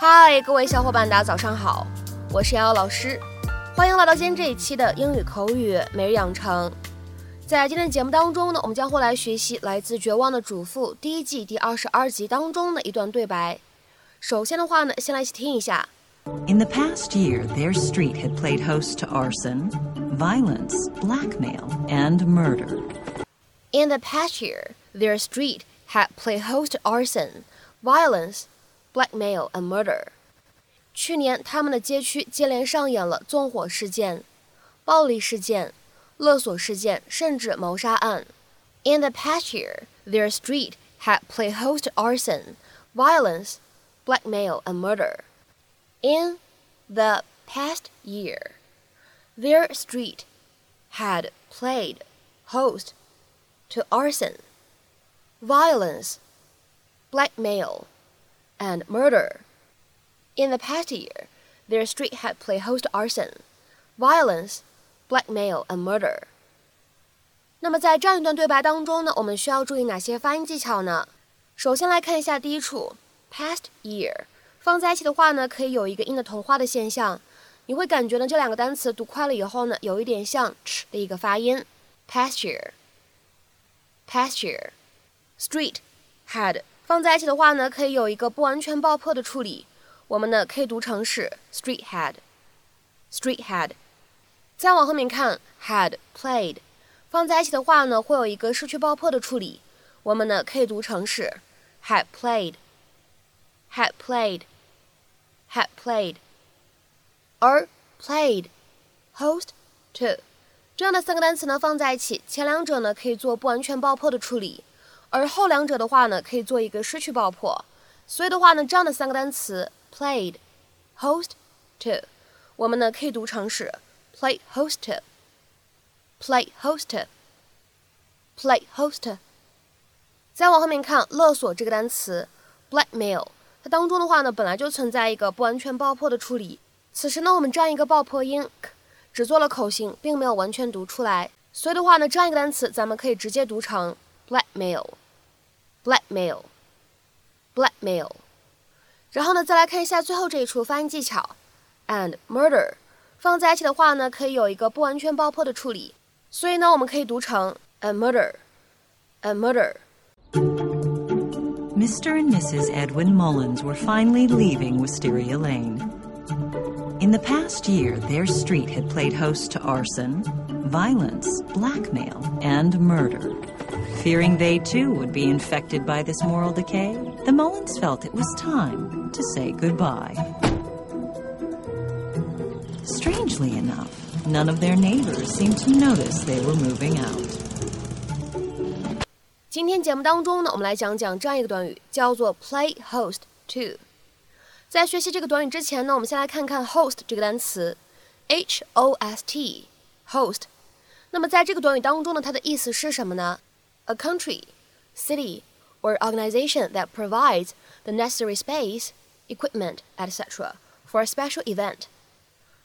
嗨，各位小伙伴，大家早上好，我是瑶瑶老师，欢迎来到今天这一期的英语口语每日养成。在今天的节目当中呢，我们将会来学习来自《绝望的主妇》第一季第二十二集当中的一段对白。首先的话呢，先来一起听一下。In the past year, their street had played host to arson, violence, blackmail, and murder. In the past year, their street had played host to arson, violence, blackmail and murder。去年，他们的街区接连上演了纵火事件、暴力事件、勒索事件，甚至谋杀案。In the past year, their street had played host to arson, violence, blackmail and murder. In the past year, their street had played host to arson, violence, blackmail, and murder. In the past year, their street had played host to arson, violence, blackmail, and murder. 那么在这样一段对白当中呢，我们需要注意哪些发音技巧呢？首先来看一下第一处，past year，放在一起的话呢，可以有一个音的同化的现象。你会感觉呢，这两个单词读快了以后呢，有一点像 ch 的一个发音。pasture，pasture，street had 放在一起的话呢，可以有一个不完全爆破的处理，我们呢可以读成是 street had，street had。再往后面看，had played，放在一起的话呢，会有一个失去爆破的处理，我们呢可以读成是 had played，had played，had played。而 played，host to 这样的三个单词呢放在一起，前两者呢可以做不完全爆破的处理。而后两者的话呢，可以做一个失去爆破，所以的话呢，这样的三个单词 played host to，我们呢可以读成是 play host，play host，play host。再往后面看，勒索这个单词 blackmail，它当中的话呢，本来就存在一个不完全爆破的处理，此时呢，我们这样一个爆破音只做了口型，并没有完全读出来，所以的话呢，这样一个单词咱们可以直接读成 blackmail。blackmail, blackmail。然后呢，再来看一下最后这一处发音技巧，and murder 放在一起的话呢，可以有一个不完全爆破的处理，所以呢，我们可以读成 and murder, and murder。Mr. and Mrs. Edwin Mullins were finally leaving Wisteria Lane. In the past year, their street had played host to arson, violence, blackmail, and murder. Fearing they too would be infected by this moral decay, the Mullins felt it was time to say goodbye. Strangely enough, none of their neighbors seemed to notice they were moving out. 今天节目当中呢，我们来讲讲这样一个短语，叫做 play host to。在学习这个短语之前呢，我们先来看看 host 这个单词，h o s t，host。那么在这个短语当中呢，它的意思是什么呢 ？a country, city, or organization that provides the necessary space, equipment, etc. for a special event.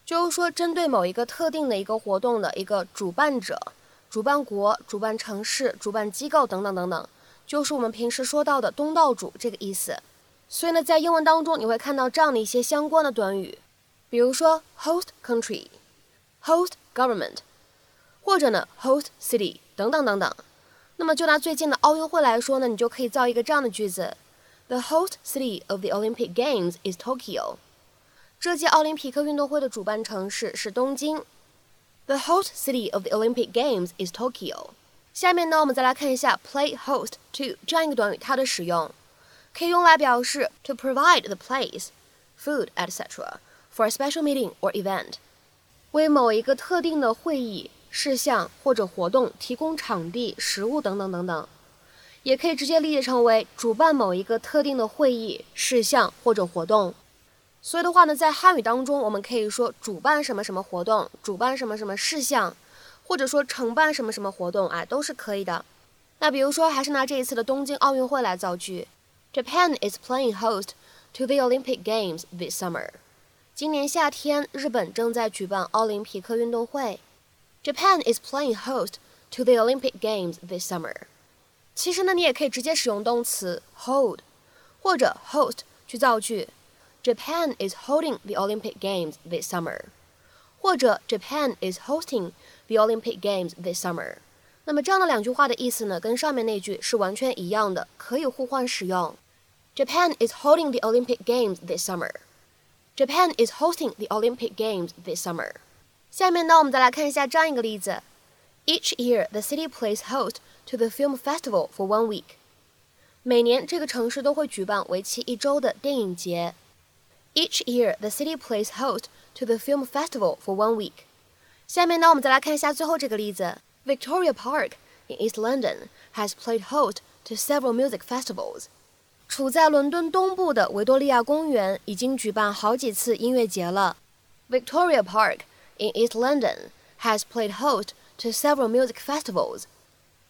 就是说，针对某一个特定的一个活动的一个主办者、主办国、主办城市、主办机构等等等等，就是我们平时说到的东道主这个意思。所以呢，在英文当中你会看到这样的一些相关的短语，比如说 host country、host government，或者呢 host city 等等等等。那么就拿最近的奥运会来说呢，你就可以造一个这样的句子：The host city of the Olympic Games is Tokyo。这届奥林匹克运动会的主办城市是东京。The host city of the Olympic Games is Tokyo。下面呢，我们再来看一下 play host to 这样一个短语，它的使用可以用来表示 to provide the place, food, etc. for a special meeting or event，为某一个特定的会议。事项或者活动提供场地、食物等等等等，也可以直接理解成为主办某一个特定的会议、事项或者活动。所以的话呢，在汉语当中，我们可以说主办什么什么活动，主办什么什么事项，或者说承办什么什么活动啊，都是可以的。那比如说，还是拿这一次的东京奥运会来造句：Japan is playing host to the Olympic Games this summer。今年夏天，日本正在举办奥林匹克运动会。Japan is playing host to the Olympic Games this summer。其实呢，你也可以直接使用动词 hold 或者 host 去造句。 Japan is holding the Olympic Games this summer，或者 Japan is hosting the Olympic Games this summer。那么这样的两句话的意思呢，跟上面那句是完全一样的，可以互换使用。Japan is holding the Olympic Games this summer. Japan is hosting the Olympic Games this summer. 下面呢，我们再来看一下这样一个例子：Each year, the city plays host to the film festival for one week. 每年这个城市都会举办为期一周的电影节。each year, the city plays host to the film festival for one week. 下面呢，我们再来看一下最后这个例子。Victoria Park in East London has played host to several music festivals. 处在伦敦东部的维多利亚公园已经举办好几次音乐节了。Victoria Park In East London has played host to several music festivals.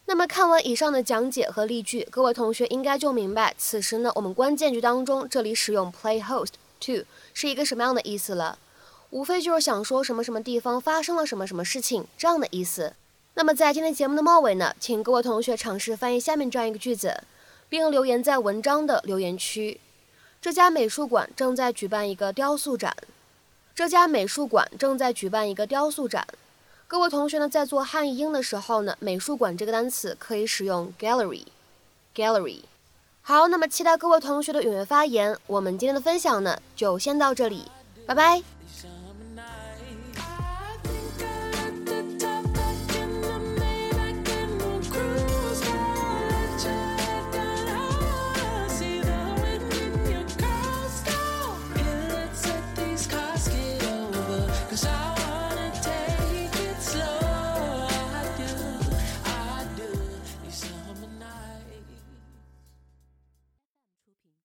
那么看完以上的讲解和例句，各位同学应该就明白，此时呢，我们关键句当中这里使用 play host。to 是一个什么样的意思了？无非就是想说什么什么地方发生了什么什么事情这样的意思。那么在今天节目的末尾呢，请各位同学尝试翻译下面这样一个句子，并留言在文章的留言区。这家美术馆正在举办一个雕塑展。这家美术馆正在举办一个雕塑展。各位同学呢，在做汉译英的时候呢，美术馆这个单词可以使用 gallery，gallery。好，那么期待各位同学的踊跃发言。我们今天的分享呢，就先到这里，拜拜。